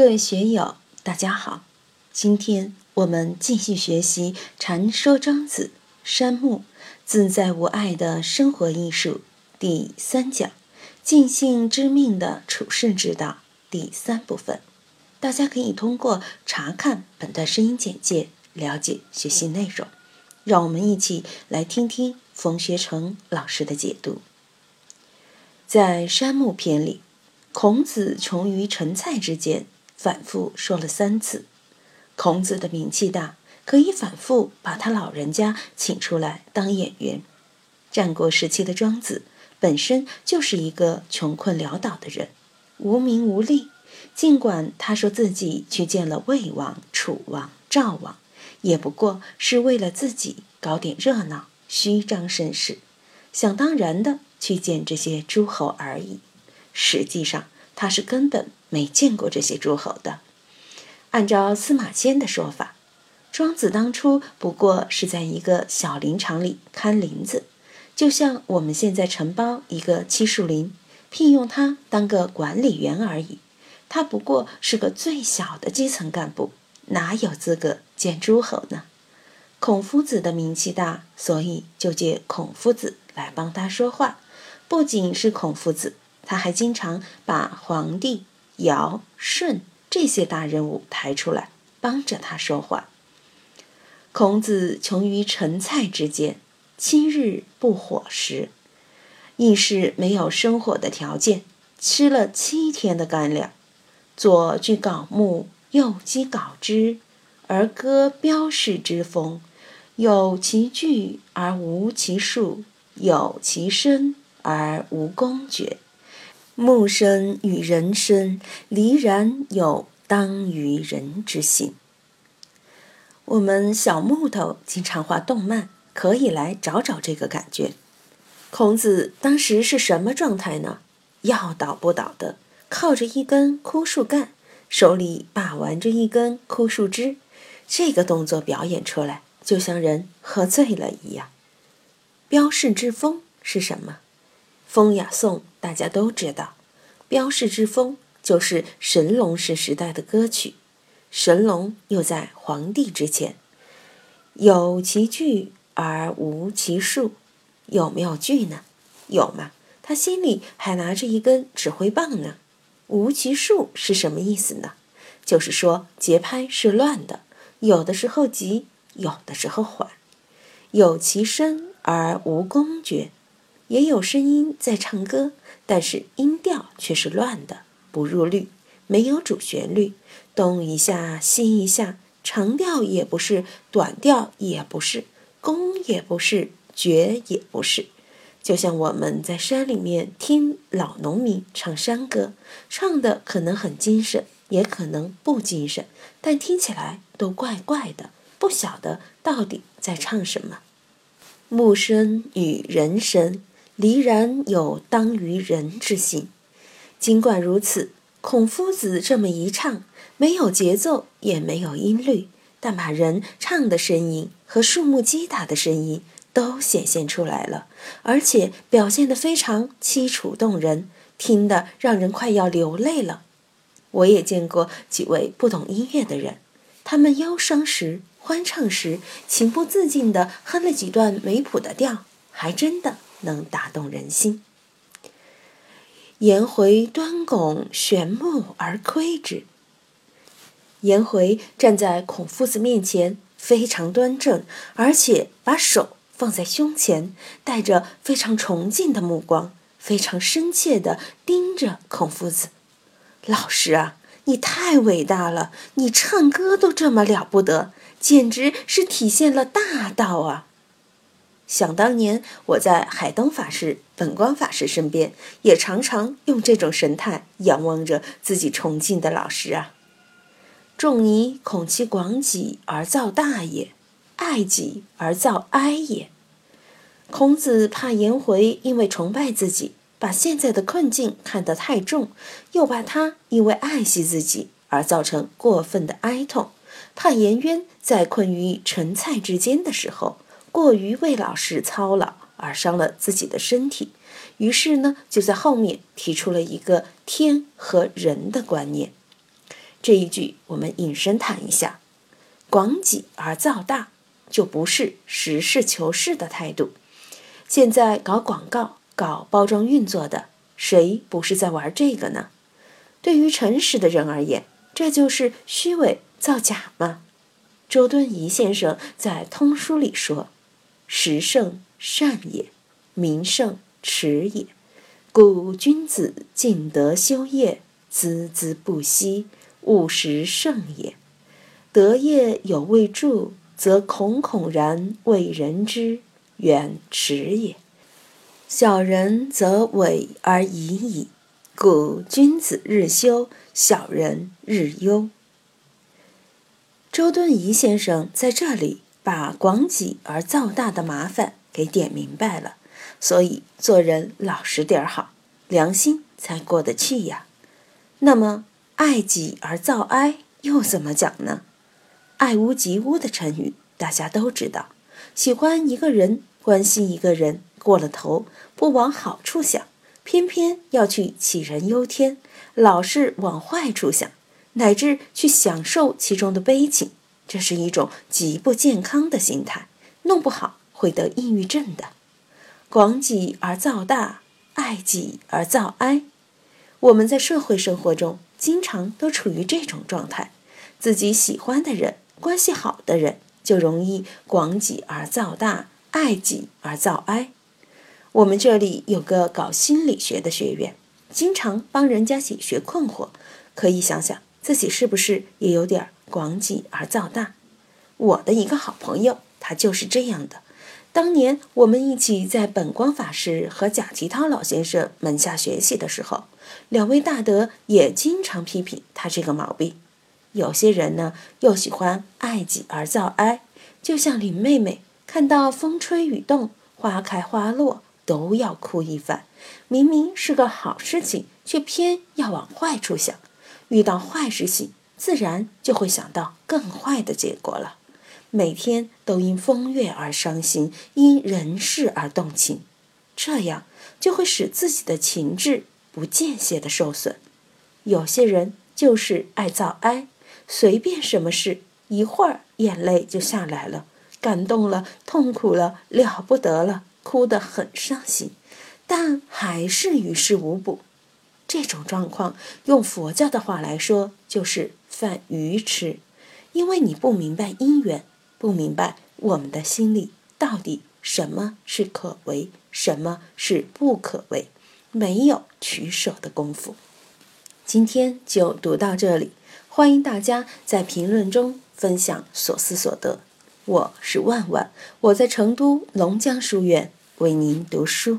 各位学友，大家好。今天我们继续学习《禅说庄子》山木自在无碍的生活艺术第三讲“尽兴知命的处世之道”第三部分。大家可以通过查看本段声音简介了解学习内容。让我们一起来听听冯学成老师的解读。在山木篇里，孔子穷于陈蔡之间。反复说了三次，孔子的名气大，可以反复把他老人家请出来当演员。战国时期的庄子本身就是一个穷困潦倒的人，无名无利。尽管他说自己去见了魏王、楚王、赵王，也不过是为了自己搞点热闹、虚张声势，想当然的去见这些诸侯而已。实际上，他是根本没见过这些诸侯的。按照司马迁的说法，庄子当初不过是在一个小林场里看林子，就像我们现在承包一个漆树林，聘用他当个管理员而已。他不过是个最小的基层干部，哪有资格见诸侯呢？孔夫子的名气大，所以就借孔夫子来帮他说话。不仅是孔夫子。他还经常把皇帝、尧、舜这些大人物抬出来帮着他说话。孔子穷于陈蔡之间，七日不伙食，亦是没有生火的条件，吃了七天的干粮。左锯槁木，右击槁枝，而歌标示之风。有其具而无其数，有其声而无公爵。木生与人生，离然有当于人之心。我们小木头经常画动漫，可以来找找这个感觉。孔子当时是什么状态呢？要倒不倒的，靠着一根枯树干，手里把玩着一根枯树枝，这个动作表演出来，就像人喝醉了一样。标示之风是什么？风雅颂大家都知道，标示之风就是神龙氏时代的歌曲。神龙又在皇帝之前，有其具而无其数，有没有具呢？有嘛？他心里还拿着一根指挥棒呢。无其数是什么意思呢？就是说节拍是乱的，有的时候急，有的时候缓。有其声而无公爵。也有声音在唱歌，但是音调却是乱的，不入律，没有主旋律，东一下西一下，长调也不是，短调也不是，宫也不是，绝也不是。就像我们在山里面听老农民唱山歌，唱的可能很精神，也可能不精神，但听起来都怪怪的，不晓得到底在唱什么。木声与人声。离然有当于人之心。尽管如此，孔夫子这么一唱，没有节奏，也没有音律，但把人唱的声音和树木击打的声音都显现出来了，而且表现得非常凄楚动人，听得让人快要流泪了。我也见过几位不懂音乐的人，他们忧伤时、欢唱时，情不自禁地哼了几段没谱的调，还真的。能打动人心。颜回端拱玄木而窥之。颜回站在孔夫子面前，非常端正，而且把手放在胸前，带着非常崇敬的目光，非常深切地盯着孔夫子。老师啊，你太伟大了！你唱歌都这么了不得，简直是体现了大道啊！想当年，我在海灯法师、本光法师身边，也常常用这种神态仰望着自己崇敬的老师啊。仲尼恐其广己而造大也，爱己而造哀也。孔子怕颜回因为崇拜自己，把现在的困境看得太重，又怕他因为爱惜自己而造成过分的哀痛，怕颜渊在困于陈蔡之间的时候。过于为老师操劳而伤了自己的身体，于是呢，就在后面提出了一个天和人的观念。这一句我们引申谈一下：广己而造大，就不是实事求是的态度。现在搞广告、搞包装运作的，谁不是在玩这个呢？对于诚实的人而言，这就是虚伪造假吗？周敦颐先生在《通书》里说：“时圣善也，名圣耻也。故君子尽德修业，孜孜不息，务实胜也。德业有未著，则孔孔然为人知，远耻也。小人则伪而已矣。故君子日修，小人日忧。”周敦颐先生在这里把广己而造大的麻烦给点明白了，所以做人老实点儿好，良心才过得去呀。那么爱己而造哀又怎么讲呢？爱屋及乌的成语大家都知道，喜欢一个人、关心一个人过了头，不往好处想，偏偏要去杞人忧天，老是往坏处想。乃至去享受其中的悲情，这是一种极不健康的心态，弄不好会得抑郁症的。广己而造大，爱己而造哀。我们在社会生活中经常都处于这种状态，自己喜欢的人、关系好的人，就容易广己而造大，爱己而造哀。我们这里有个搞心理学的学员，经常帮人家解决困惑，可以想想。自己是不是也有点广己而造大？我的一个好朋友，他就是这样的。当年我们一起在本光法师和贾吉涛老先生门下学习的时候，两位大德也经常批评他这个毛病。有些人呢，又喜欢爱己而造哀，就像林妹妹，看到风吹雨动、花开花落，都要哭一番。明明是个好事情，却偏要往坏处想。遇到坏事情，自然就会想到更坏的结果了。每天都因风月而伤心，因人事而动情，这样就会使自己的情志不间歇的受损。有些人就是爱造哀，随便什么事，一会儿眼泪就下来了，感动了，痛苦了，了不得了，哭得很伤心，但还是于事无补。这种状况，用佛教的话来说，就是犯愚痴，因为你不明白因缘，不明白我们的心里到底什么是可为，什么是不可为，没有取舍的功夫。今天就读到这里，欢迎大家在评论中分享所思所得。我是万万，我在成都龙江书院为您读书。